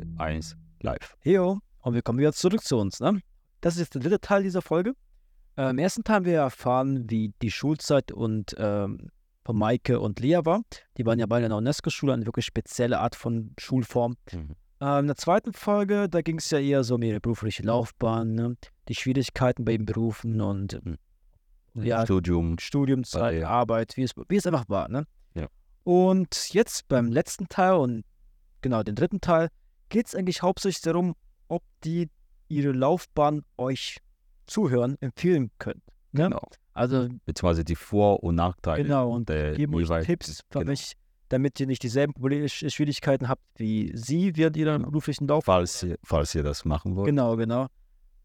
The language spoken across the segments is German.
2, 1, live. Heyo, und wir kommen wieder zurück zu uns. Ne? Das ist jetzt der dritte Teil dieser Folge. Äh, Im ersten Teil haben wir erfahren, wie die Schulzeit und ähm, von Maike und Lea war. Die waren ja beide in der UNESCO-Schule, eine wirklich spezielle Art von Schulform. Mhm. Äh, in der zweiten Folge, da ging es ja eher so um ihre berufliche Laufbahn, ne? die Schwierigkeiten bei ihren Berufen und Mhm. ja, Studium. Studiumzeit, Ja. Arbeit, wie es, wie es einfach war. Ne? Ja. Und jetzt beim letzten Teil und genau den dritten Teil geht es eigentlich hauptsächlich darum, ob die ihre Laufbahn euch zuhören, empfehlen können. Ne? Genau. Also Beziehungsweise die Vor- und Nachteile. genau, und der geben euch Tipps, für genau. mich, damit ihr nicht dieselben Schwierigkeiten habt wie sie während ihrer beruflichen Laufbahn. Falls ihr, falls ihr das machen wollt. Genau, genau.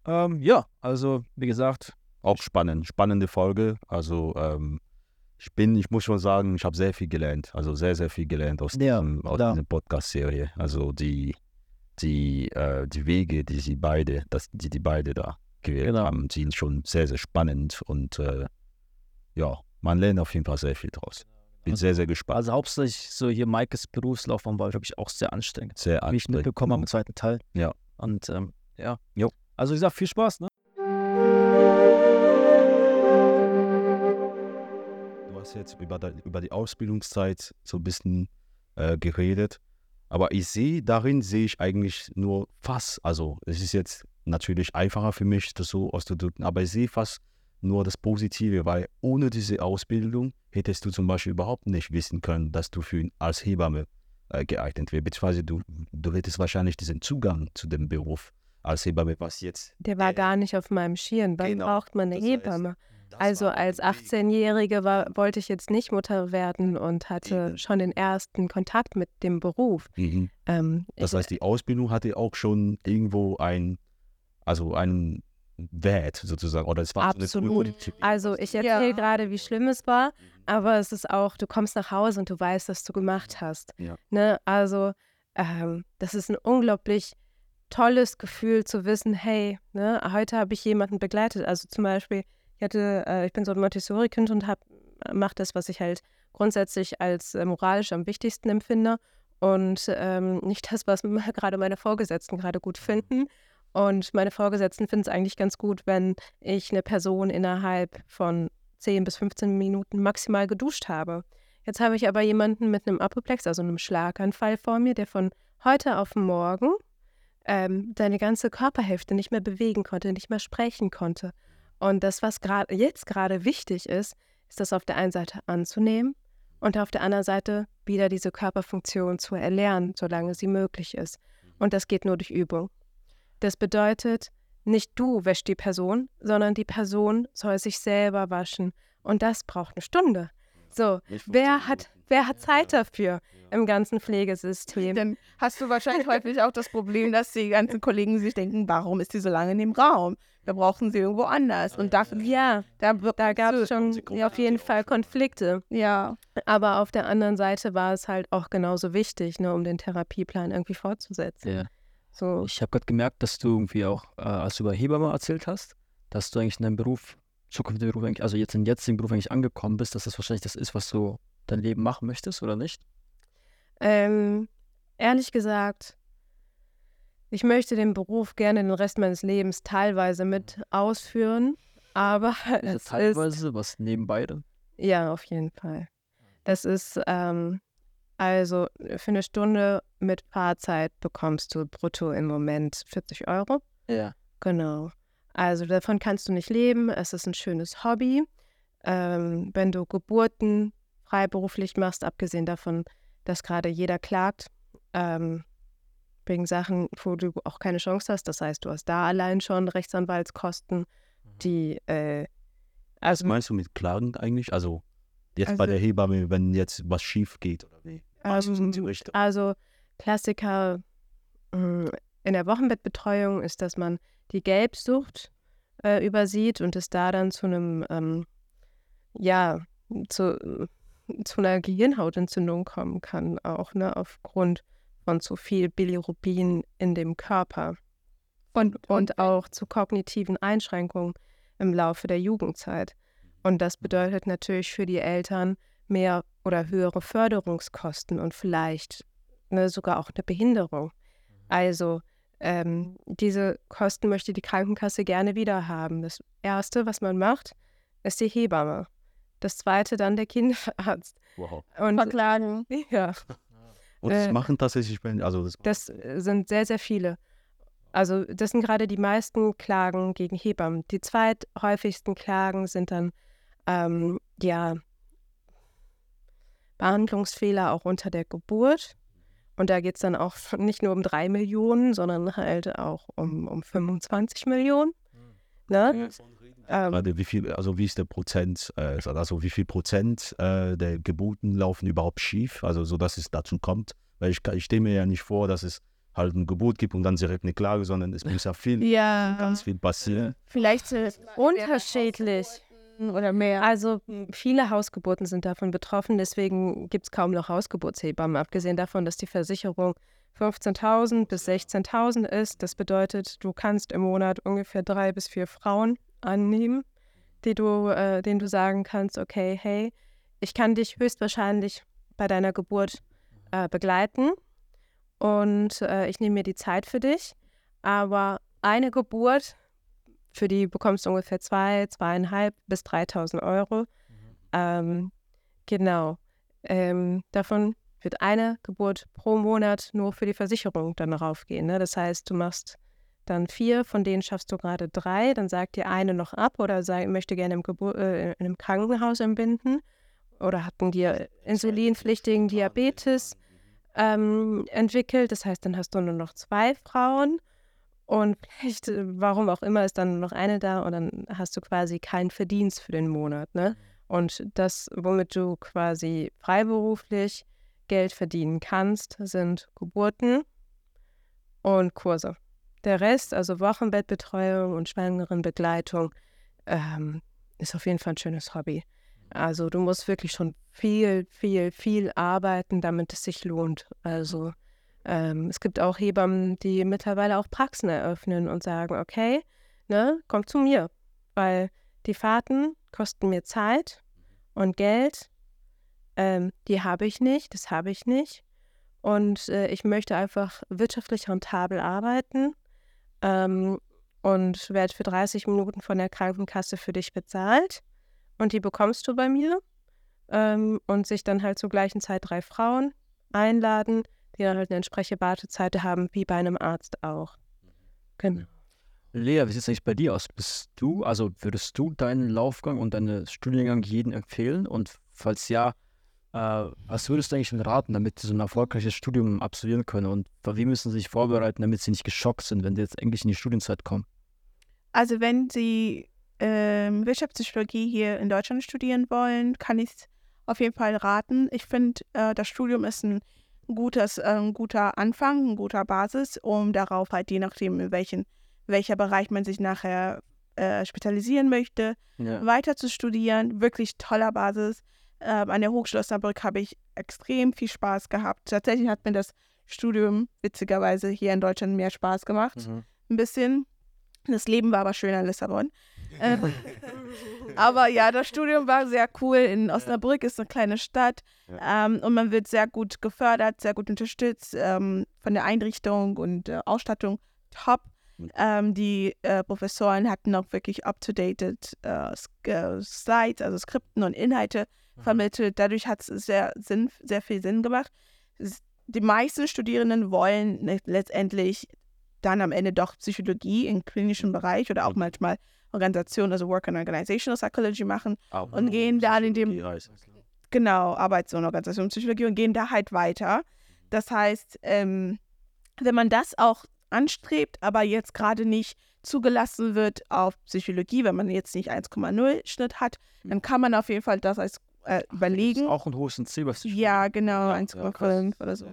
Ähm, ja, also wie gesagt, Auch spannend. Spannende Folge. Also ähm, ich bin, ich muss schon sagen, ich habe sehr viel gelernt. Also sehr, sehr viel gelernt aus, Ja, diesem, aus dieser Podcast-Serie. Also die, die, äh, die Wege, die sie beide, das, die die beide da gewählt Genau. haben, sind schon sehr, sehr spannend und äh, ja, man lernt auf jeden Fall sehr viel draus. Bin Also- sehr, sehr gespannt. also hauptsächlich so hier Maikes Berufslaufbahn war wirklich auch sehr anstrengend. Sehr wie ich anstrengend. mitbekommen habe im zweiten Teil. Ja. Und ähm, ja. Jo. Also wie gesagt, viel Spaß, ne? Du hast jetzt über, de, über die Ausbildungszeit so ein bisschen äh, geredet, aber ich sehe, darin sehe ich eigentlich nur fast, also es ist jetzt natürlich einfacher für mich, das so auszudrücken, aber ich sehe fast nur das Positive, weil ohne diese Ausbildung hättest du zum Beispiel überhaupt nicht wissen können, dass du für als Hebamme äh, geeignet wirst, beziehungsweise du, du hättest wahrscheinlich diesen Zugang zu dem Beruf als Hebamme, was jetzt Der war Äh, gar nicht auf meinem Schirm. Wann genau, braucht man eine heißt, Hebamme? das Also als ein Weg. 18-Jährige war, wollte ich jetzt nicht Mutter werden und hatte schon den ersten Kontakt mit dem Beruf. Mhm. Ähm, Das heißt, die Ausbildung hatte auch schon irgendwo ein, also einen Wert sozusagen, oder es war so eine Absolut. Prüfungsdisziplin. Also ich Ja. erzähle gerade, wie schlimm es war, aber es ist auch, du kommst nach Hause und du weißt, was du gemacht hast. Ja. Ne? Also ähm, das ist ein unglaublich tolles Gefühl zu wissen, hey, ne, heute habe ich jemanden begleitet. Also zum Beispiel, ich hatte, äh, ich bin so ein Montessori-Kind und hab, mache das, was ich halt grundsätzlich als äh, moralisch am wichtigsten empfinde und ähm, nicht das, was gerade meine Vorgesetzten gerade gut finden. Und meine Vorgesetzten finden es eigentlich ganz gut, wenn ich eine Person innerhalb von 10 bis 15 Minuten maximal geduscht habe. Jetzt habe ich aber jemanden mit einem Apoplex, also einem Schlaganfall vor mir, der von heute auf morgen ähm, seine ganze Körperhälfte nicht mehr bewegen konnte, nicht mehr sprechen konnte. Und das, was gerade jetzt gerade wichtig ist, ist das auf der einen Seite anzunehmen und auf der anderen Seite wieder diese Körperfunktion zu erlernen, solange sie möglich ist. Und das geht nur durch Übung. Das bedeutet, nicht du wäschst die Person, sondern die Person soll sich selber waschen. Und das braucht eine Stunde. So, wer hat, wer hat Zeit dafür im ganzen Pflegesystem? Dann hast du wahrscheinlich häufig auch das Problem, dass die ganzen Kollegen sich denken, warum ist die so lange in dem Raum? Wir brauchen sie irgendwo anders. Und dafür, Ja, da, da gab es schon Konsequenzen auf jeden Fall Konflikte. ja, Aber auf der anderen Seite war es halt auch genauso wichtig, ne, um den Therapieplan irgendwie fortzusetzen. Ja. So, Ich habe gerade gemerkt, dass du irgendwie auch, äh, als du über Hebamme erzählt hast, dass du eigentlich in deinem Beruf, zukünftigen Beruf, eigentlich, also jetzt in jetzigen Beruf eigentlich angekommen bist, dass das wahrscheinlich das ist, was du dein Leben machen möchtest, oder nicht? ähm, ehrlich gesagt, ich möchte den Beruf gerne den Rest meines Lebens teilweise mit ausführen, aber Ist es ist teilweise was nebenbei dann? Ja, auf jeden Fall. Das ist, ähm, also für eine Stunde mit Fahrzeit bekommst du brutto im Moment 40 Euro. Ja. Genau. Also davon kannst du nicht leben. Es ist ein schönes Hobby. Ähm, wenn du Geburten freiberuflich machst, abgesehen davon, dass gerade jeder klagt, ähm, wegen Sachen, wo du auch keine Chance hast. Das heißt, du hast da allein schon Rechtsanwaltskosten, die, äh, Was also meinst du mit Klagen eigentlich? Also jetzt bei Also- der Hebamme, wenn jetzt was schief geht oder wie? Was Ähm? Also Klassiker mh, in der Wochenbettbetreuung ist, dass man die Gelbsucht äh, übersieht und es da dann zu einem, ähm, ja, zu, zu einer Gehirnhautentzündung kommen kann, auch ne, aufgrund von zu viel Bilirubin in dem Körper. Und, und auch zu kognitiven Einschränkungen im Laufe der Jugendzeit. Und das bedeutet natürlich für die Eltern mehr oder höhere Förderungskosten und vielleicht ne, sogar auch eine Behinderung. Also ähm, diese Kosten möchte die Krankenkasse gerne wieder haben. Das Erste, was man macht, ist die Hebamme. Das Zweite dann der Kinderarzt. Wow. Und Verklagen. ja, Und das Äh, machen tatsächlich, also das, das äh, sind sehr, sehr viele. Also das sind gerade die meisten Klagen gegen Hebammen. Die zweithäufigsten Klagen sind dann ähm, ja Behandlungsfehler auch unter der Geburt. Und da geht es dann auch nicht nur um drei Millionen, sondern halt auch um, um 25 Millionen. Ne? Ähm, gerade wie viel, also wie ist der Prozent, äh, also wie viel Prozent äh, der Geburten laufen überhaupt schief, also so, dass es dazu kommt, weil ich, ich stelle mir ja nicht vor, dass es halt eine Geburt gibt und dann direkt eine Klage, sondern es muss ja viel, Ja, ganz viel passieren. vielleicht es unterschiedlich. Oder mehr. Also viele Hausgeburten sind davon betroffen, deswegen gibt es kaum noch Hausgeburtshebammen, abgesehen davon, dass die Versicherung 15.000 bis 16.000 ist. Das bedeutet, du kannst im Monat ungefähr drei bis vier Frauen annehmen, die du, äh, denen du sagen kannst, okay, hey, ich kann dich höchstwahrscheinlich bei deiner Geburt äh, begleiten und äh, ich nehme mir die Zeit für dich, aber eine Geburt für die bekommst du ungefähr zwei, zweieinhalb bis 3.000 Euro. Ähm, genau. Ähm, davon wird eine Geburt pro Monat nur für die Versicherung dann raufgehen. Ne? Das heißt, du machst dann vier, von denen schaffst du gerade drei, dann sagt dir eine noch ab oder sag, möchte gerne im, Gebur äh, in einem Krankenhaus entbinden oder hatten dir insulinpflichtigen Diabetes ähm, entwickelt. Das heißt, dann hast du nur noch zwei Frauen und vielleicht, äh, warum auch immer, ist dann noch eine da und dann hast du quasi keinen Verdienst für den Monat. Ne? Und das, womit du quasi freiberuflich Geld verdienen kannst, sind Geburten und Kurse. Der Rest, also Wochenbettbetreuung und Schwangerenbegleitung, ähm, ist auf jeden Fall ein schönes Hobby. Also du musst wirklich schon viel, viel, viel arbeiten, damit es sich lohnt. Also ähm, es gibt auch Hebammen, die mittlerweile auch Praxen eröffnen und sagen, okay, ne, komm zu mir, weil die Fahrten kosten mir Zeit und Geld. Ähm, die habe ich nicht, das habe ich nicht. Und äh, ich möchte einfach wirtschaftlich rentabel arbeiten ähm, und werde für 30 Minuten von der Krankenkasse für dich bezahlt. Und die bekommst du bei mir. Ähm, und sich dann halt zur gleichen Zeit drei Frauen einladen, die dann halt eine entsprechende Wartezeit haben, wie bei einem Arzt auch. Genau. Lea, wie sieht es eigentlich bei dir aus? Bist du, also würdest du deinen Laufgang und deinen Studiengang jedem empfehlen? Und falls ja, äh, was würdest du eigentlich ihnen raten, damit sie so ein erfolgreiches Studium absolvieren können? Und wie müssen sie sich vorbereiten, damit sie nicht geschockt sind, wenn sie jetzt endlich in die Studienzeit kommen? Also wenn Sie ähm, Wirtschaftspsychologie hier in Deutschland studieren wollen, kann ich auf jeden Fall raten. Ich finde, äh, das Studium ist ein gutes, äh, ein guter Anfang, ein guter Basis, um darauf halt, je nachdem, in welchen, welcher Bereich man sich nachher äh, spezialisieren möchte, Ja. weiter zu studieren. Wirklich toller Basis. Ähm, an der Hochschule Osnabrück habe ich extrem viel Spaß gehabt. Tatsächlich hat mir das Studium witzigerweise hier in Deutschland mehr Spaß gemacht. Mhm. Ein bisschen. Das Leben war aber schöner in Lissabon. Äh, aber ja, das Studium war sehr cool. In Osnabrück ist eine kleine Stadt ähm, und man wird sehr gut gefördert, sehr gut unterstützt ähm, von der Einrichtung und äh, Ausstattung. Top. Ähm, die äh, Professoren hatten auch wirklich up-to-date äh, äh, Slides, also Skripten und Inhalte vermittelt. Dadurch hat es sehr, Sinn, sehr viel Sinn gemacht. Die meisten Studierenden wollen letztendlich dann am Ende doch Psychologie im klinischen Bereich oder auch manchmal Organisation, also Work and Organizational Psychology machen. Und gehen dann in dem- Genau, Arbeits- und Organisationspsychologie und gehen da halt weiter. Das heißt, ähm, wenn man das auch anstrebt, aber jetzt gerade nicht zugelassen wird auf Psychologie, wenn man jetzt nicht 1,0 Schnitt hat, dann kann man auf jeden Fall das als äh, überlegen. Auch ein hohes Ziel, was du Ja, genau, 1,5 oder so.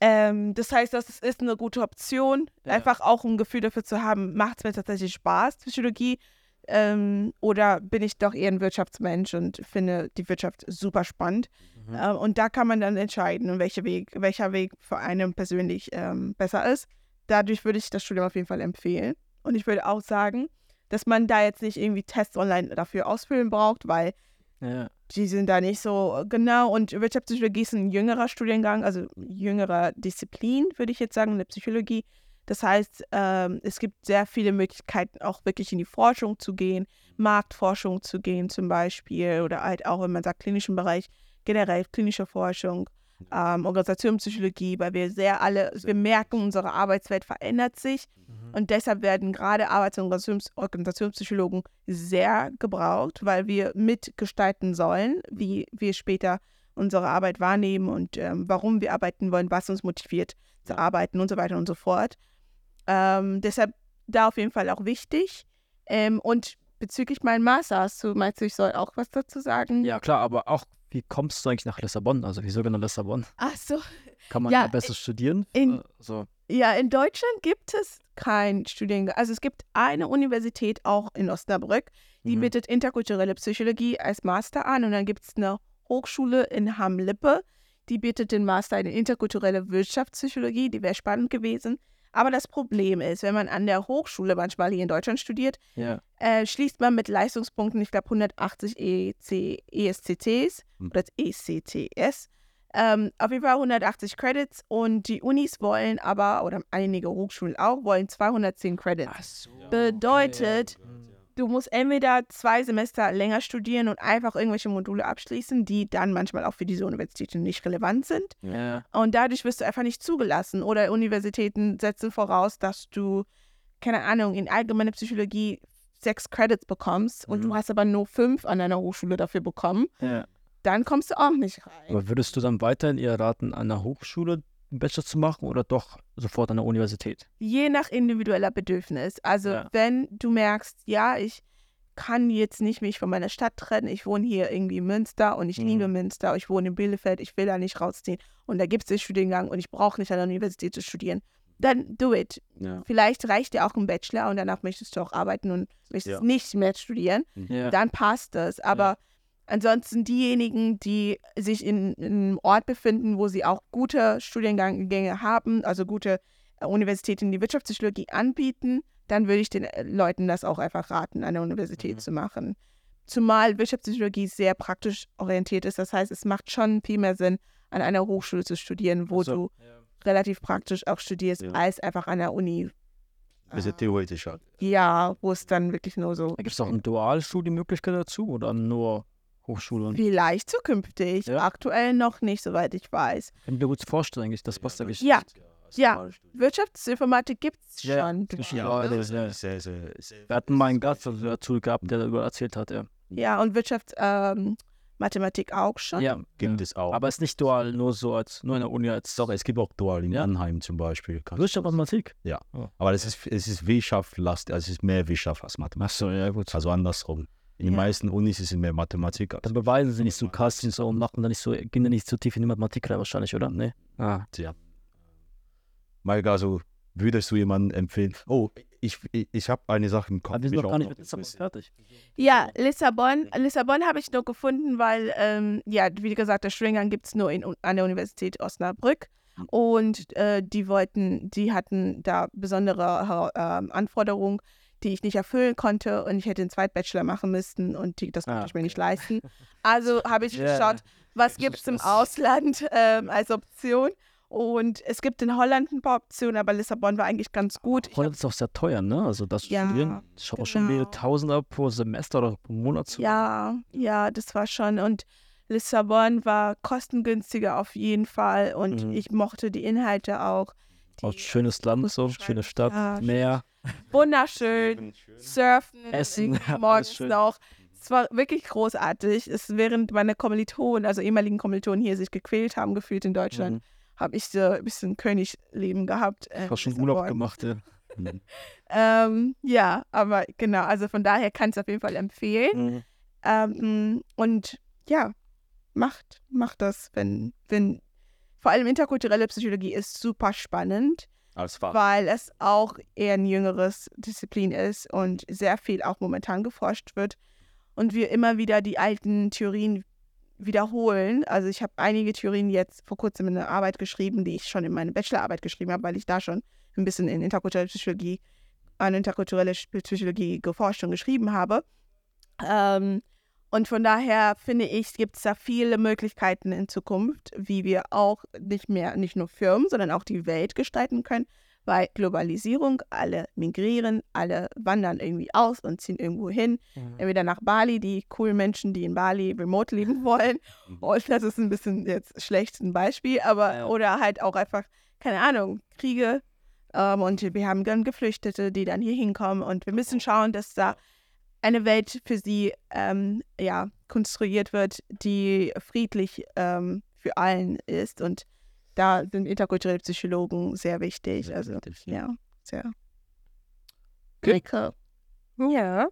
Ähm, das heißt, das ist eine gute Option, Ja. einfach auch ein Gefühl dafür zu haben, macht es mir tatsächlich Spaß, Psychologie, ähm, oder bin ich doch eher ein Wirtschaftsmensch und finde die Wirtschaft super spannend. Mhm. Ähm, und da kann man dann entscheiden, welcher Weg, welcher Weg für einen persönlich ähm, besser ist. Dadurch würde ich das Studium auf jeden Fall empfehlen. Und ich würde auch sagen, dass man da jetzt nicht irgendwie Tests online dafür ausfüllen braucht, weil Ja. die sind da nicht so genau. Und Wirtschaftspsychologie ist ein jüngerer Studiengang, also jüngerer Disziplin, würde ich jetzt sagen, in der Psychologie. Das heißt, ähm, es gibt sehr viele Möglichkeiten, auch wirklich in die Forschung zu gehen, Marktforschung zu gehen zum Beispiel oder halt auch, wenn man sagt, klinischen Bereich, generell klinische Forschung, ähm, Organisationspsychologie, weil wir sehr alle, wir merken, unsere Arbeitswelt verändert sich und deshalb werden gerade Arbeits- und Organisations- Organisationspsychologen sehr gebraucht, weil wir mitgestalten sollen, wie wir später unsere Arbeit wahrnehmen und ähm, warum wir arbeiten wollen, was uns motiviert zu arbeiten und so weiter und so fort. Ähm, deshalb da auf jeden Fall auch wichtig. Ähm, und bezüglich meinem Master, hast du, meinst du, ich soll auch was dazu sagen? Ja, klar, aber auch, wie kommst du eigentlich nach Lissabon? Also, wieso genau Lissabon? Ach so. Kann man Ja, da besser studieren? in- Äh, so. Ja, in Deutschland gibt es kein Studiengang. Also es gibt eine Universität auch in Osnabrück, die Mhm. bietet interkulturelle Psychologie als Master an. Und dann gibt es eine Hochschule in Hamm-Lippe, die bietet den Master in interkulturelle Wirtschaftspsychologie. Die wäre spannend gewesen. Aber das Problem ist, wenn man an der Hochschule manchmal hier in Deutschland studiert, Ja. äh, schließt man mit Leistungspunkten, ich glaube 180 EC, ESCTs Hm. oder ECTS. Ähm, auf jeden Fall 180 Credits und die Unis wollen aber, oder einige Hochschulen auch, wollen 210 Credits. so. Bedeutet, Mhm. Du musst entweder zwei Semester länger studieren und einfach irgendwelche Module abschließen, die dann manchmal auch für diese Universitäten nicht relevant sind. Ja. Und dadurch wirst du einfach nicht zugelassen. Oder Universitäten setzen voraus, dass du, keine Ahnung, in allgemeine Psychologie sechs Credits bekommst und Mhm. du hast aber nur fünf an deiner Hochschule dafür bekommen, ja. dann kommst du auch nicht rein. Aber würdest du dann weiterhin eher raten, an der Hochschule einen Bachelor zu machen oder doch sofort an der Universität? Je nach individueller Bedürfnis. Also Ja. wenn du merkst, ja, ich kann jetzt nicht mich von meiner Stadt trennen, ich wohne hier irgendwie in Münster und ich Mhm. liebe Münster, ich wohne in Bielefeld, ich will da nicht rausziehen und da gibt es den Studiengang und ich brauche nicht an der Universität zu studieren, dann do it. Ja. Vielleicht reicht dir auch ein Bachelor und danach möchtest du auch arbeiten und möchtest Ja. nicht mehr studieren, dann passt das. Aber ansonsten diejenigen, die sich in, in einem Ort befinden, wo sie auch gute Studiengänge haben, also gute äh, Universitäten, die Wirtschaftspsychologie anbieten, dann würde ich den äh, Leuten das auch einfach raten, an der Universität Mhm. zu machen. Zumal Wirtschaftspsychologie sehr praktisch orientiert ist. Das heißt, es macht schon viel mehr Sinn, an einer Hochschule zu studieren, wo Also, du relativ praktisch auch studierst, Ja. als einfach an der Uni. Bisschen theoretischer. Ja, wo es dann wirklich nur so. Gibt es auch eine Dualstudienmöglichkeit dazu oder nur Hochschule? Und Vielleicht zukünftig. Ja. Aktuell noch nicht, soweit ich weiß. kann ich mir gut vorstellen, eigentlich, das passt eigentlich. Ja. Ja. Wirtschaftsinformatik gibt es Ja, schon. ja, ne? das- ja. Sehr, sehr, sehr, Wir hatten mal einen Gast dazu gehabt, der darüber erzählt hat, ja. Ja, und Wirtschaftsmathematik ähm, Mathematik auch schon. Ja, Gibt ja. es auch. Aber es ist nicht dual, nur so als, nur in der Uni als Doch, es gibt auch Dual in Ja. Mannheim zum Beispiel. Kannst- Wirtschaft Mathematik. Aber das ist, es ist Wirtschaftslast, also es ist mehr Wirtschaft als Mathematik. Achso, ja gut. Also andersrum. In den Ja. meisten Unis ist es mehr Mathematik. Als Dann beweisen sie nicht so krass und so und machen dann nicht so, gehen dann nicht so tief in die Mathematik rein wahrscheinlich, oder? Nee. Ah. Maika, also würdest du jemanden empfehlen? Oh, ich, ich, ich habe eine Sache im Kopf. Aber wir sind noch auch gar nicht noch mit Lissabon fertig. Ja, Lissabon. Lissabon habe ich nur gefunden, weil, ähm, ja, wie gesagt, der Studiengang gibt es nur in, an der Universität Osnabrück. Und äh, die wollten, die hatten da besondere ähm, Anforderungen, die ich nicht erfüllen konnte. Und ich hätte einen Zweitbachelor machen müssen und die, das konnte Ah, ich mir nicht leisten. Also habe ich Ja. geschaut, was gibt es im Ausland ähm, als Option. Und es gibt in Holland ein paar Optionen, aber Lissabon war eigentlich ganz gut. Holland ist auch sehr teuer, ne? Also das Ja, Studieren. Ich auch schon mehrere genau. Tausender pro Semester oder pro Monat zu. Ja, ja, das war schon. Und Lissabon war kostengünstiger auf jeden Fall. Und Mhm. ich mochte die Inhalte auch. Auch Die schönes Land, so, schöne Stadt, Ja, Meer, wunderschön, surfen, Essen, morgens schön. noch. Es war wirklich großartig. Es, während meine Kommilitonen, also ehemaligen Kommilitonen hier sich gequält haben, gefühlt in Deutschland, Mhm. habe ich so ein bisschen Königleben gehabt. äh, Ich habe schon. Urlaub gemacht, ja. Mhm. Ähm, ja, aber genau, also von daher kann ich es auf jeden Fall empfehlen. Mhm. Ähm, und ja, macht, macht das, wenn, wenn, vor allem interkulturelle Psychologie ist super spannend, Fach. weil es auch eher ein jüngeres Disziplin ist und sehr viel auch momentan geforscht wird und wir immer wieder die alten Theorien wiederholen. Also ich habe einige Theorien jetzt vor kurzem in einer Arbeit geschrieben, die ich schon in meine Bachelorarbeit geschrieben habe, weil ich da schon ein bisschen in interkulturelle Psychologie, an interkulturelle Psychologie geforscht und geschrieben habe. Ähm, Und von daher finde ich, gibt es da viele Möglichkeiten in Zukunft, wie wir auch nicht mehr, nicht nur Firmen, sondern auch die Welt gestalten können. Weil Globalisierung, alle migrieren, alle wandern irgendwie aus und ziehen irgendwo hin. Mhm. Entweder nach Bali, die coolen Menschen, die in Bali remote leben wollen. Und das ist ein bisschen jetzt schlecht ein Beispiel, aber Ja. oder halt auch einfach, keine Ahnung, Kriege. Ähm, und wir haben dann Geflüchtete, die dann hier hinkommen. Und wir müssen schauen, dass da eine Welt für sie ähm, ja, konstruiert wird, die friedlich ähm, für allen ist. Und da sind interkulturelle Psychologen sehr wichtig. Sehr also wichtig, ja, sehr. Okay. Cool. Ja.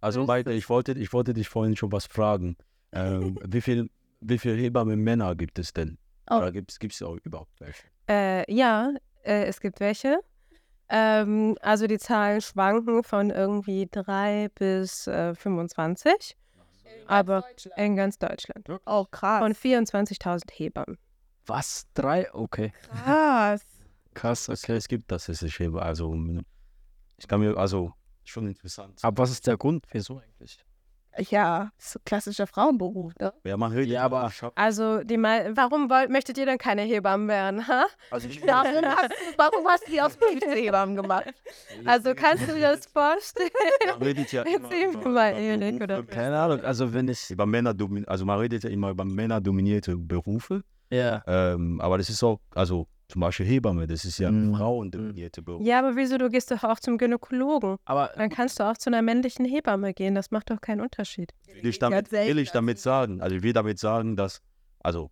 Also Maite, ich wollte, ich wollte dich vorhin schon was fragen. Ähm, wie viel, wie viel Hebammen Männer gibt es denn? Oh. Oder gibt es auch überhaupt welche? Äh, ja, äh, es gibt welche. Ähm, also die Zahlen schwanken von irgendwie 3 bis äh, 25, aber in ganz Deutschland. Oh, krass. Von 24.000 Hebammen. Was? Drei? Okay. krass. Krass, Es, okay. es gibt das, es ist Hebamme. Also ich kann mir, also schon interessant. Aber was ist der Grund? Wieso eigentlich? Ja, so klassischer Frauenberuf, ne? Ja, man redet Ja, aber- Also die mei warum wollt, möchtet ihr denn keine Hebammen werden? Ha? Also ich Ja, hast, warum hast du die Ausbildungshebammen gemacht? Also kannst du dir das vorstellen? man redet ja immer über, mal, über Erik, oder? Keine Ahnung, also wenn ich. über Männer, also man redet ja immer über männerdominierte Berufe. Ja. Ähm, aber das ist auch, also zum Beispiel Hebamme, das ist ja ein Mhm. frauendominierte Beruf. Ja, aber wieso? Du gehst doch auch zum Gynäkologen. Aber Dann kannst du auch zu einer männlichen Hebamme gehen. Das macht doch keinen Unterschied. Will ich damit, will ich damit sagen, also ich will damit sagen, dass, also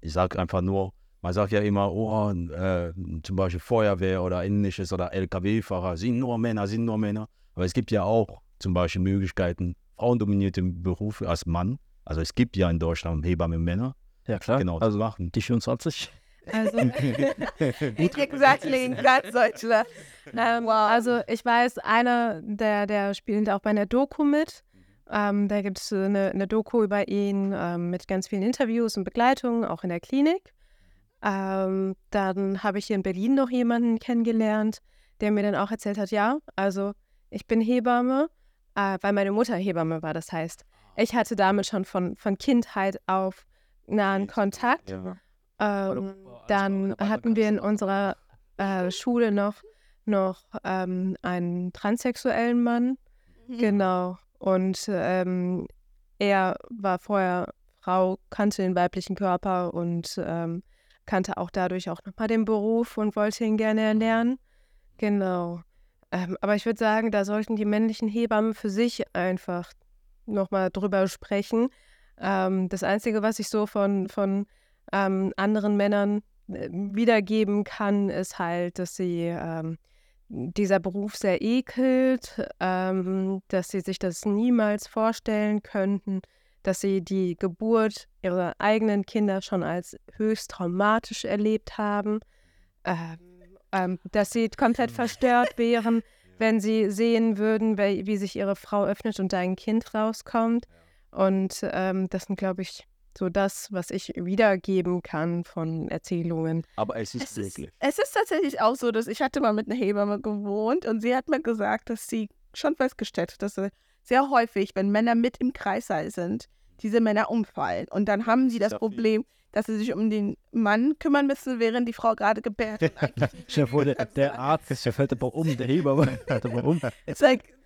ich sage einfach nur, man sagt ja immer, oh, äh, zum Beispiel Feuerwehr oder ähnliches oder LKW-Fahrer sind nur Männer, sind nur Männer. Aber es gibt ja auch zum Beispiel Möglichkeiten, frauendominierte Berufe als Mann. Also es gibt ja in Deutschland Hebammen Männer, ja klar. genau, Also machen. die 24. Also, Exactly, in ganz Deutschland. ähm, also ich weiß, einer, der, der spielt auch bei einer Doku mit. Ähm, da gibt es eine, eine Doku über ihn ähm, mit ganz vielen Interviews und Begleitungen, auch in der Klinik. Ähm, dann habe ich hier in Berlin noch jemanden kennengelernt, der mir dann auch erzählt hat, ja, also ich bin Hebamme, äh, weil meine Mutter Hebamme war. Das heißt, ich hatte damit schon von, von Kindheit auf nahen Kontakt. Ja. Ähm, dann hatten wir in unserer äh, Schule noch, noch ähm, einen transsexuellen Mann. Genau. Und ähm, er war vorher Frau, kannte den weiblichen Körper und ähm, kannte auch dadurch auch nochmal den Beruf und wollte ihn gerne erlernen. Genau. Ähm, aber ich würde sagen, da sollten die männlichen Hebammen für sich einfach nochmal drüber sprechen. Ähm, das Einzige, was ich so von, von ähm, anderen Männern äh, wiedergeben kann, ist halt, dass sie ähm, dieser Beruf sehr ekelt, ähm, dass sie sich das niemals vorstellen könnten, dass sie die Geburt ihrer eigenen Kinder schon als höchst traumatisch erlebt haben, ähm, ähm, dass sie komplett verstört wären, wenn sie sehen würden, wie, wie sich ihre Frau öffnet und da ein Kind rauskommt. Und ähm, das sind, glaube ich, so das, was ich wiedergeben kann von Erzählungen. Aber es ist Es ist, wirklich. es ist tatsächlich auch so, dass ich hatte mal mit einer Hebamme gewohnt und sie hat mir gesagt, dass sie schon festgestellt hat, dass sie sehr häufig, wenn Männer mit im Kreissaal sind, diese Männer umfallen. Und dann haben sie das viel. Problem, dass sie sich um den Mann kümmern müssen, während die Frau gerade gebärt. Chef, der, kannst der Arzt, der fällt aber um, der Hebamme fällt aber um. It's like,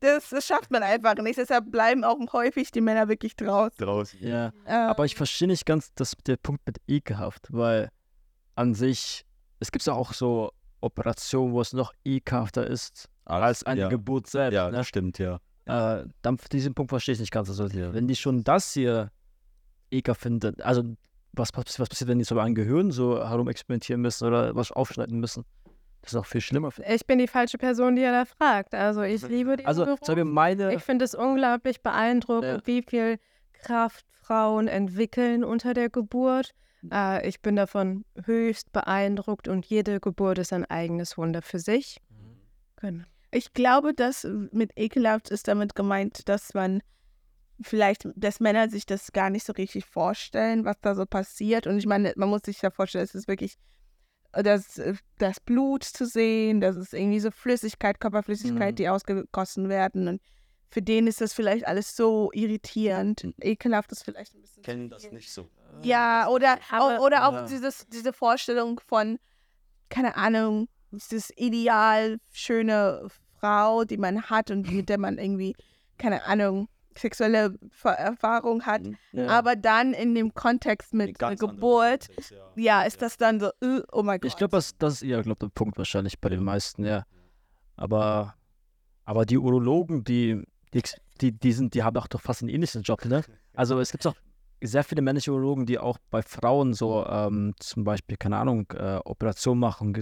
das, das schafft man einfach nicht. Deshalb bleiben auch häufig die Männer wirklich draußen. Draußen. Ja. Ähm, Aber ich verstehe nicht ganz das, der Punkt mit ekelhaft, weil an sich, es gibt ja auch so Operationen, wo es noch ekelhafter ist als eine ja. Geburt selbst. Ja, ne? das stimmt, ja. äh, dann diesen Punkt verstehe ich nicht ganz. Also, wenn die schon das hier ekelhaft finden, also was, pass- was passiert, wenn die so an Gehirn so herumexperimentieren müssen oder was aufschneiden müssen? Das ist auch viel schlimmer. Ich bin die falsche Person, die er da fragt. Also ich liebe diesen Also, Beruf. meine, Ich finde es unglaublich beeindruckend, Ja. wie viel Kraft Frauen entwickeln unter der Geburt. Äh, ich bin davon höchst beeindruckt und jede Geburt ist ein eigenes Wunder für sich. Genau. Ich glaube, dass mit ekelhaft ist damit gemeint, dass man vielleicht, dass Männer sich das gar nicht so richtig vorstellen, was da so passiert. Und ich meine, man muss sich ja vorstellen, es ist wirklich das, das Blut zu sehen, das ist irgendwie so Flüssigkeit, Körperflüssigkeit, Mhm. die ausgegossen werden. Und für den ist das vielleicht alles so irritierend, Mhm. ekelhaft ist vielleicht ein bisschen. Kennen das nicht so. Ja, oder, Aber- oder auch Ja. dieses, diese Vorstellung von, keine Ahnung, dieses Ideal, schöne Frau, die man hat und mit der man irgendwie, keine Ahnung, sexuelle Ver Erfahrung hat. Ja. Aber dann in dem Kontext mit ganz Geburt, Kontext, ja. ja, ist das dann so, äh, oh mein Gott. Ich glaube, das, das ist eher, glaube der Punkt wahrscheinlich bei den meisten, ja. Aber, aber die Urologen, die, die, die, die, sind, die haben auch doch fast einen ähnlichen Job, ne? Also es gibt auch sehr viele männliche Urologen, die auch bei Frauen so ähm, zum Beispiel, keine Ahnung, äh, Operationen machen,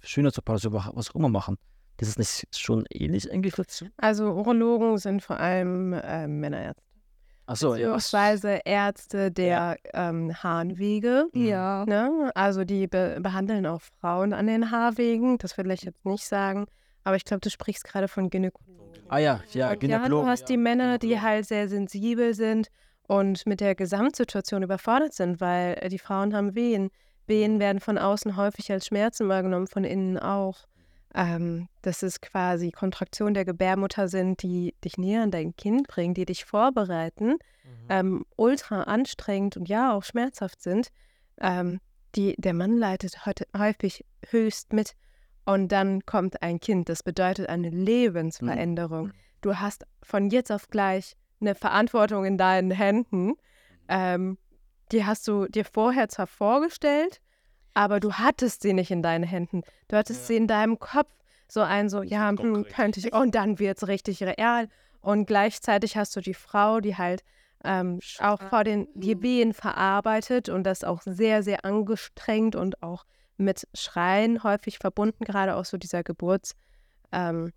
Schönheitsoperationen, machen, was auch immer machen. Das ist nicht schon ähnlich eigentlich dazu? Also Urologen sind vor allem äh, Männerärzte. Achso, ja. Beziehungsweise Ärzte der ähm, Harnwege. ja. Ne? Also die be behandeln auch Frauen an den Haarwegen. Das will ich jetzt nicht sagen. Aber ich glaube, du sprichst gerade von Gynäkologen. Ah ja, ja, Und ja, Gynäkologen. du hast die Männer, die halt sehr sensibel sind und mit der Gesamtsituation überfordert sind, weil äh, die Frauen haben Wehen. Wehen werden von außen häufig als Schmerzen wahrgenommen, von innen auch. Ähm, dass es quasi Kontraktionen der Gebärmutter sind, die dich näher an dein Kind bringen, die dich vorbereiten, ähm, ultra anstrengend und ja auch schmerzhaft sind. Ähm, die, der Mann leidet heute häufig höchst mit und dann kommt ein Kind. Das bedeutet eine Lebensveränderung. Du hast von jetzt auf gleich eine Verantwortung in deinen Händen. Ähm, die hast du dir vorher zwar vorgestellt, aber du hattest sie nicht in deinen Händen. Du hattest Ja. sie in deinem Kopf. So ein, so, ja, hm, könnte ich. Und dann wird es richtig real. Und gleichzeitig hast du die Frau, die halt ähm, auch vor den die Wehen verarbeitet und das auch sehr, sehr angestrengt und auch mit Schreien häufig verbunden, gerade auch so dieser Geburts, ähm,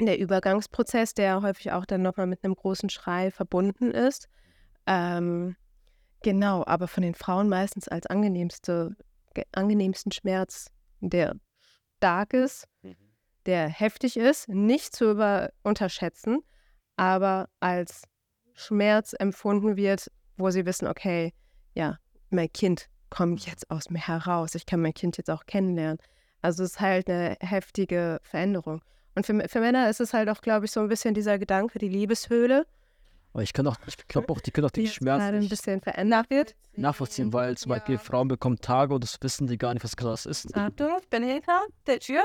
der Übergangsprozess, der häufig auch dann nochmal mit einem großen Schrei verbunden ist. Ähm, genau, aber von den Frauen meistens als angenehmste, ge- angenehmsten Schmerz, der stark ist, Mhm. der heftig ist, nicht zu über unterschätzen, aber als Schmerz empfunden wird, wo sie wissen, okay, ja, mein Kind kommt jetzt aus mir heraus, ich kann mein Kind jetzt auch kennenlernen. Also es ist halt eine heftige Veränderung. Und für, für Männer ist es halt auch, glaube ich, so ein bisschen dieser Gedanke, die Liebeshöhle, Aber ich kann auch, ich glaube auch, die können auch die den jetzt Schmerz gerade ein bisschen verändert wird. nachvollziehen, weil zum Beispiel Frauen bekommen Tage und das wissen die gar nicht, was krass ist. Achtung, ich bin hinter der Tür.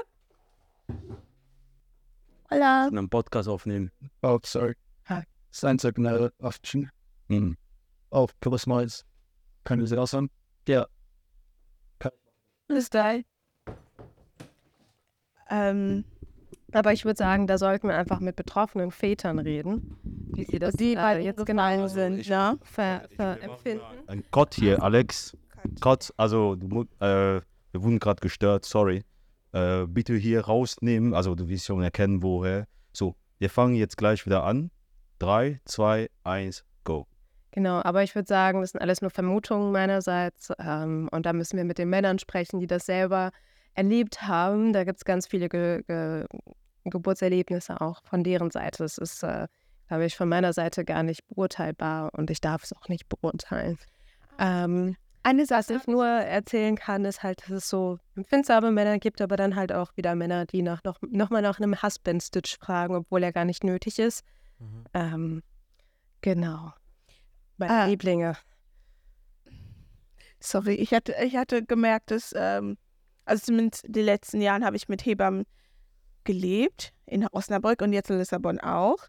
Hola. einen Podcast aufnehmen. Oh, sorry. Hi. Gonna option. Mhm. Oh, Phyllis Miles. Können Sie das an? Ja. Bis gleich. Ähm, Aber ich würde sagen, da sollten wir einfach mit betroffenen Vätern reden, wie sie das die äh, jetzt genau sind, ich- ne? ver, ver empfinden. Ein Gott hier, Alex. Gott, also äh, wir wurden gerade gestört, sorry. Äh, bitte hier rausnehmen, also du wirst schon erkennen, woher. So, wir fangen jetzt gleich wieder an. Drei, zwei, eins, go. Genau, aber ich würde sagen, das sind alles nur Vermutungen meinerseits. Ähm, und da müssen wir mit den Männern sprechen, die das selber erlebt haben. Da gibt es ganz viele Ge Ge Geburtserlebnisse auch von deren Seite. Das ist, äh, glaube ich, von meiner Seite gar nicht beurteilbar und ich darf es auch nicht beurteilen. Ähm, Eine was ich nur erzählen kann, ist halt, dass es so empfindsame Männer gibt, aber dann halt auch wieder Männer, die nach, noch, noch mal nach einem Husband-Stitch fragen, obwohl er gar nicht nötig ist. Ähm, genau. Meine Ah. Lieblinge. Sorry, ich hatte, ich hatte gemerkt, dass, ähm, also zumindest die letzten Jahren habe ich mit Hebammen gelebt, in Osnabrück und jetzt in Lissabon auch.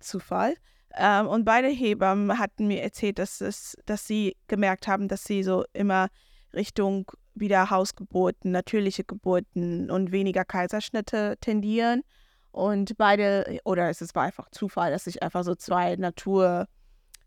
Zufall. Ähm, und beide Hebammen hatten mir erzählt, dass, es, dass sie gemerkt haben, dass sie so immer Richtung wieder Hausgeburten, natürliche Geburten und weniger Kaiserschnitte tendieren. Und beide, oder es war einfach Zufall, dass ich einfach so zwei naturfreundliche,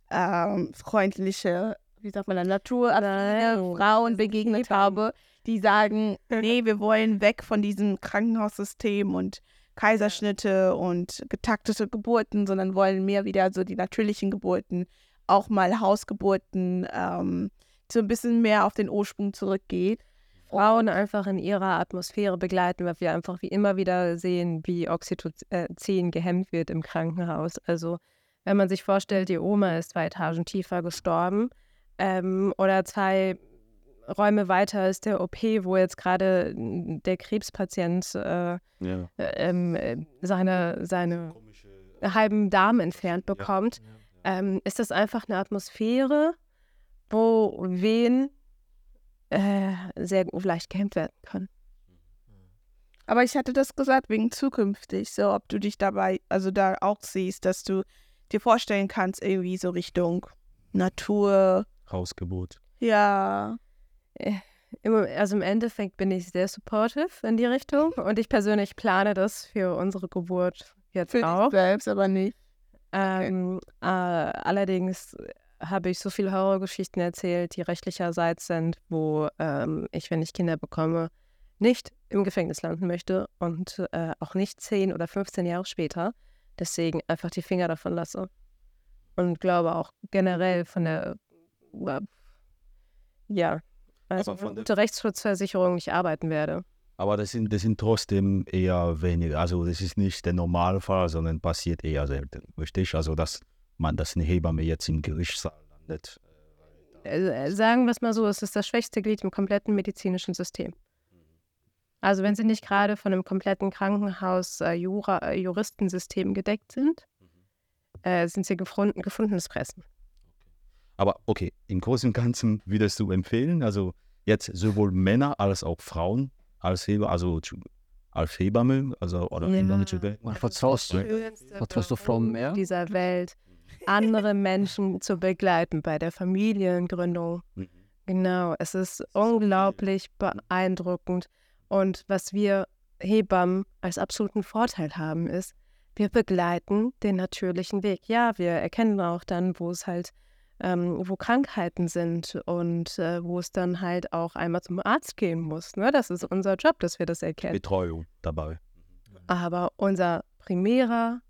ähm, wie sagt man da, naturaffine Frauen begegnet habe, die sagen, nee, wir wollen weg von diesem Krankenhaussystem und Kaiserschnitte und getaktete Geburten, sondern wollen mehr wieder so die natürlichen Geburten, auch mal Hausgeburten, ähm, so ein bisschen mehr auf den Ursprung zurückgeht. Frauen einfach in ihrer Atmosphäre begleiten, weil wir einfach wie immer wieder sehen, wie Oxytocin gehemmt wird im Krankenhaus. Also wenn man sich vorstellt, die Oma ist zwei Etagen tiefer gestorben ähm, oder zwei Räume weiter ist der OP, wo jetzt gerade der Krebspatient äh, Ja. ähm, äh, seine, seine halben Darm entfernt bekommt, ähm, ist das einfach eine Atmosphäre, wo Wehen äh, sehr leicht gehemmt werden können. Aber ich hatte das gesagt wegen zukünftig, so ob du dich dabei, also da auch siehst, dass du dir vorstellen kannst, irgendwie so Richtung Natur, Hausgebot. ja. Im, also im Endeffekt bin ich sehr supportive in die Richtung und ich persönlich plane das für unsere Geburt jetzt Für auch. dich selbst, aber nicht. Ähm, äh, allerdings habe ich so viele Horrorgeschichten erzählt, die rechtlicherseits sind, wo ähm, ich, wenn ich Kinder bekomme, nicht im Gefängnis landen möchte und äh, auch nicht 10 oder 15 Jahre später. Deswegen einfach die Finger davon lasse. Und glaube auch generell von der, äh, ja, also Aber von gute Rechtsschutzversicherung nicht arbeiten werde. Aber das sind, das sind trotzdem eher weniger. Also das ist nicht der Normalfall, sondern passiert eher selten. Richtig? Also dass man, dass eine Hebamme jetzt im Gerichtssaal landet. äh, sagen wir es mal so, es ist das schwächste Glied im kompletten medizinischen System. Also wenn sie nicht gerade von einem kompletten Krankenhaus äh, Jura, äh, Juristensystem gedeckt sind, äh, sind sie gefunden, gefundenes Fressen. Aber okay, im Großen und Ganzen würdest du empfehlen, also jetzt sowohl Männer als auch Frauen als Hebamme, also als Hebamme, also oder Ja. Hebamme vertraust du? Vertraust du Frauen mehr? Dieser Welt, andere Menschen zu begleiten bei der Familiengründung. Mhm. Genau, es ist unglaublich beeindruckend. Und was wir Hebammen als absoluten Vorteil haben, ist, wir begleiten den natürlichen Weg. Ja, wir erkennen auch dann, wo es halt, ähm, wo Krankheiten sind und äh, wo es dann halt auch einmal zum Arzt gehen muss. Ne? Das ist unser Job, dass wir das erkennen. Betreuung dabei. Aber unser primärer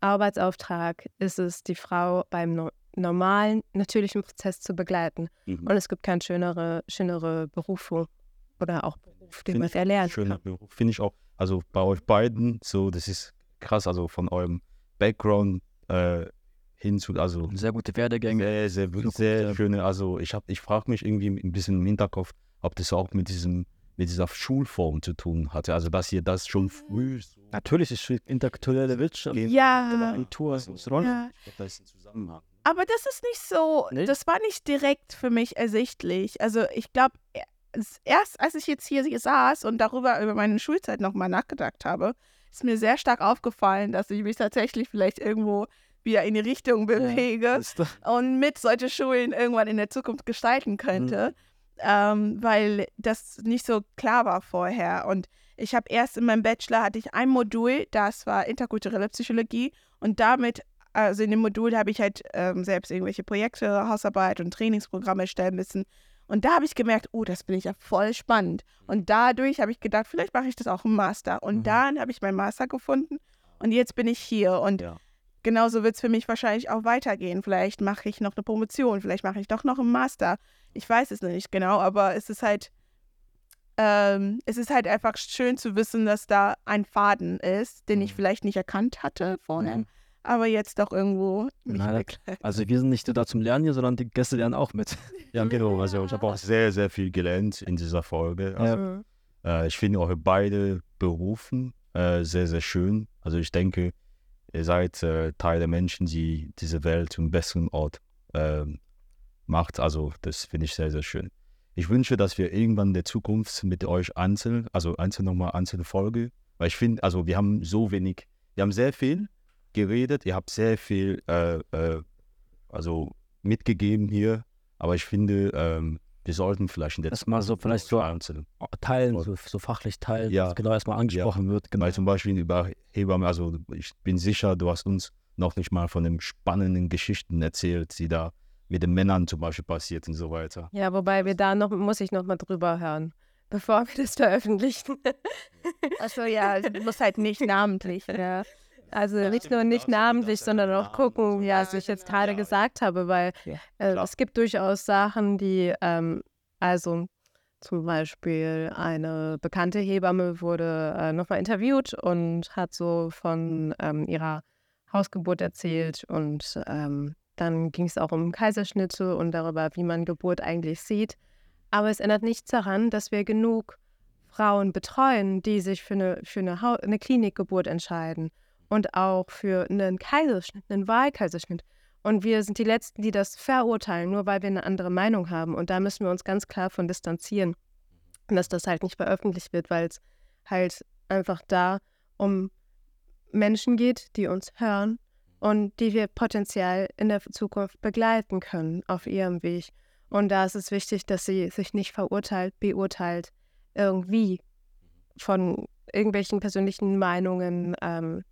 Arbeitsauftrag ist es, die Frau beim no normalen, natürlichen Prozess zu begleiten. Mhm. Und es gibt keine schönere, schönere Berufung oder auch Beruf, den man ich erlernen Schöner kann. Beruf. Finde ich auch. Also bei euch beiden, so, das ist krass, also von eurem Background äh, hin zu, also Sehr gute Werdegänge. sehr, sehr, Gute- sehr schöne, also ich habe, ich frage mich irgendwie ein bisschen im Hinterkopf, ob das auch mit diesem, mit dieser Schulform zu tun hatte. Also dass ihr das schon früh so Natürlich ist es interkulturelle Wirtschaft. Ja. Rolle. ja. Ich glaube, da ist ein Zusammenhang. Aber das ist nicht so, Nicht? das war nicht direkt für mich ersichtlich. Also ich glaube, erst als ich jetzt hier saß und darüber über meine Schulzeit nochmal nachgedacht habe, ist mir sehr stark aufgefallen, dass ich mich tatsächlich vielleicht irgendwo wieder in die Richtung bewege doch- und mit solche Schulen irgendwann in der Zukunft gestalten könnte, ähm, weil das nicht so klar war vorher. Und ich habe erst in meinem Bachelor hatte ich ein Modul, das war interkulturelle Psychologie und damit, also in dem Modul habe ich halt ähm, selbst irgendwelche Projekte, Hausarbeit und Trainingsprogramme erstellen müssen. Und da habe ich gemerkt, oh, das finde ich ja voll spannend. Und dadurch habe ich gedacht, vielleicht mache ich das auch im Master. Und Mhm. dann habe ich meinen Master gefunden und jetzt bin ich hier. Und Ja. Genauso wird es für mich wahrscheinlich auch weitergehen. Vielleicht mache ich noch eine Promotion, vielleicht mache ich doch noch einen Master. Ich weiß es nicht genau, aber es ist halt, ähm, es ist halt einfach schön zu wissen, dass da ein Faden ist, den ich Mhm. vielleicht nicht erkannt hatte vorher, Mhm. aber jetzt doch irgendwo mich Na, das- begleitet. Also wir sind nicht nur da zum Lernen hier, sondern die Gäste lernen auch mit. Ja, genau. Also ich habe auch sehr, sehr viel gelernt in dieser Folge. Also, Mhm. äh, ich finde eure beide Berufen äh, sehr, sehr schön. Also ich denke, ihr seid äh, Teil der Menschen, die diese Welt zum besseren Ort ähm, macht. Also das finde ich sehr, sehr schön. Ich wünsche, dass wir irgendwann in der Zukunft mit euch einzeln, also einzeln nochmal einzelne Folge, weil ich finde, also wir haben so wenig, wir haben sehr viel geredet, ihr habt sehr viel äh, äh, also mitgegeben hier, aber ich finde, ähm, wir sollten vielleicht in der Erstmal so vielleicht so einzeln. teilen, so, so fachlich teilen, Ja. dass genau erstmal angesprochen wird. Genau. Weil zum Beispiel über Hebamme, also ich bin sicher, du hast uns noch nicht mal von den spannenden Geschichten erzählt, die da mit den Männern zum Beispiel passiert und so weiter. Ja, wobei wir da noch, muss ich noch mal drüber hören, bevor wir das veröffentlichen. Achso, ja, du musst halt nicht namentlich. ja. Also nicht nur nicht namentlich, sondern auch gucken, ja, was ich jetzt gerade gesagt habe, weil äh, es gibt durchaus Sachen, die, ähm, also zum Beispiel eine bekannte Hebamme wurde äh, nochmal interviewt und hat so von ähm, ihrer Hausgeburt erzählt und ähm, dann ging es auch um Kaiserschnitte und darüber, wie man Geburt eigentlich sieht. Aber es ändert nichts daran, dass wir genug Frauen betreuen, die sich für eine, für eine, Hau eine Klinikgeburt entscheiden und auch für einen Kaiserschnitt, einen Wahlkaiserschnitt. Und wir sind die Letzten, die das verurteilen, nur weil wir eine andere Meinung haben. Und da müssen wir uns ganz klar von distanzieren. Dass das halt nicht veröffentlicht wird, weil es halt einfach da um Menschen geht, die uns hören und die wir potenziell in der Zukunft begleiten können auf ihrem Weg. Und da ist es wichtig, dass sie sich nicht verurteilt, beurteilt, irgendwie von irgendwelchen persönlichen Meinungen ähm,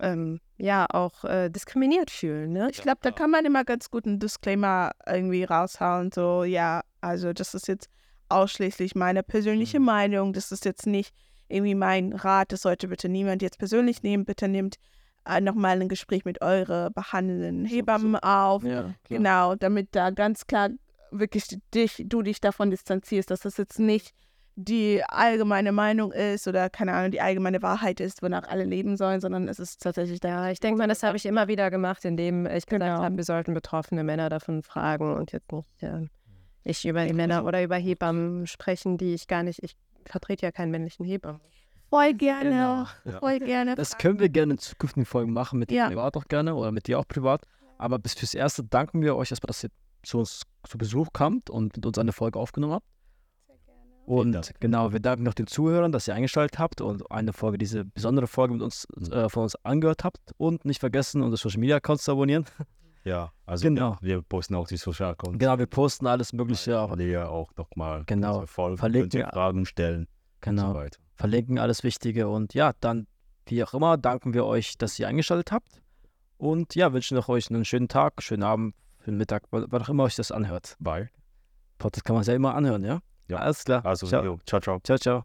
ähm, ja auch äh, diskriminiert fühlen. Ne? Ich glaube, da kann man immer ganz gut einen Disclaimer irgendwie raushauen. So, ja, also das ist jetzt ausschließlich meine persönliche Mhm. Meinung. Das ist jetzt nicht irgendwie mein Rat. Das sollte bitte niemand jetzt persönlich nehmen. Bitte nehmt äh, nochmal ein Gespräch mit eurer behandelnden Hebammen auf. Ja. Genau, damit da ganz klar wirklich dich, du dich davon distanzierst, dass das jetzt nicht die allgemeine Meinung ist oder keine Ahnung, die allgemeine Wahrheit ist, wonach alle leben sollen, sondern es ist tatsächlich Ja, ich denke mal, das habe ich immer wieder gemacht, indem ich gesagt Genau. habe, wir sollten betroffene Männer davon fragen und jetzt nicht äh, ich über die Männer oder über Hebammen sprechen, die ich gar nicht, ich vertrete ja keinen männlichen Hebammen. voll gerne, Ja. voll gerne. Das können wir gerne in zukünftigen Folgen machen, mit dir Ja. privat auch gerne oder mit dir auch privat. Aber bis fürs Erste danken wir euch erstmal, dass ihr zu uns zu Besuch kamt und mit uns eine Folge aufgenommen habt. Und genau, wir danken noch den Zuhörern, dass ihr eingeschaltet habt und eine Folge, diese besondere Folge mit uns Mhm. äh, von uns angehört habt. Und nicht vergessen, unsere Social Media Accounts zu abonnieren. Ja, also Genau. wir, wir posten auch die Social Accounts. genau, wir posten alles Mögliche. Auch, Lea auch nochmal Genau. unsere Folgen, Verlinken könnt ihr Fragen stellen genau. so verlinken alles Wichtige. Und ja, dann, wie auch immer, danken wir euch, dass ihr eingeschaltet habt. Und ja, wünschen noch euch einen schönen Tag, schönen Abend, schönen Mittag, wann auch immer euch das anhört. Bye. Podcast kann man sehr immer anhören, ja? Ja. Alles klar. Also, ciao. jo, ciao, ciao. ciao, ciao.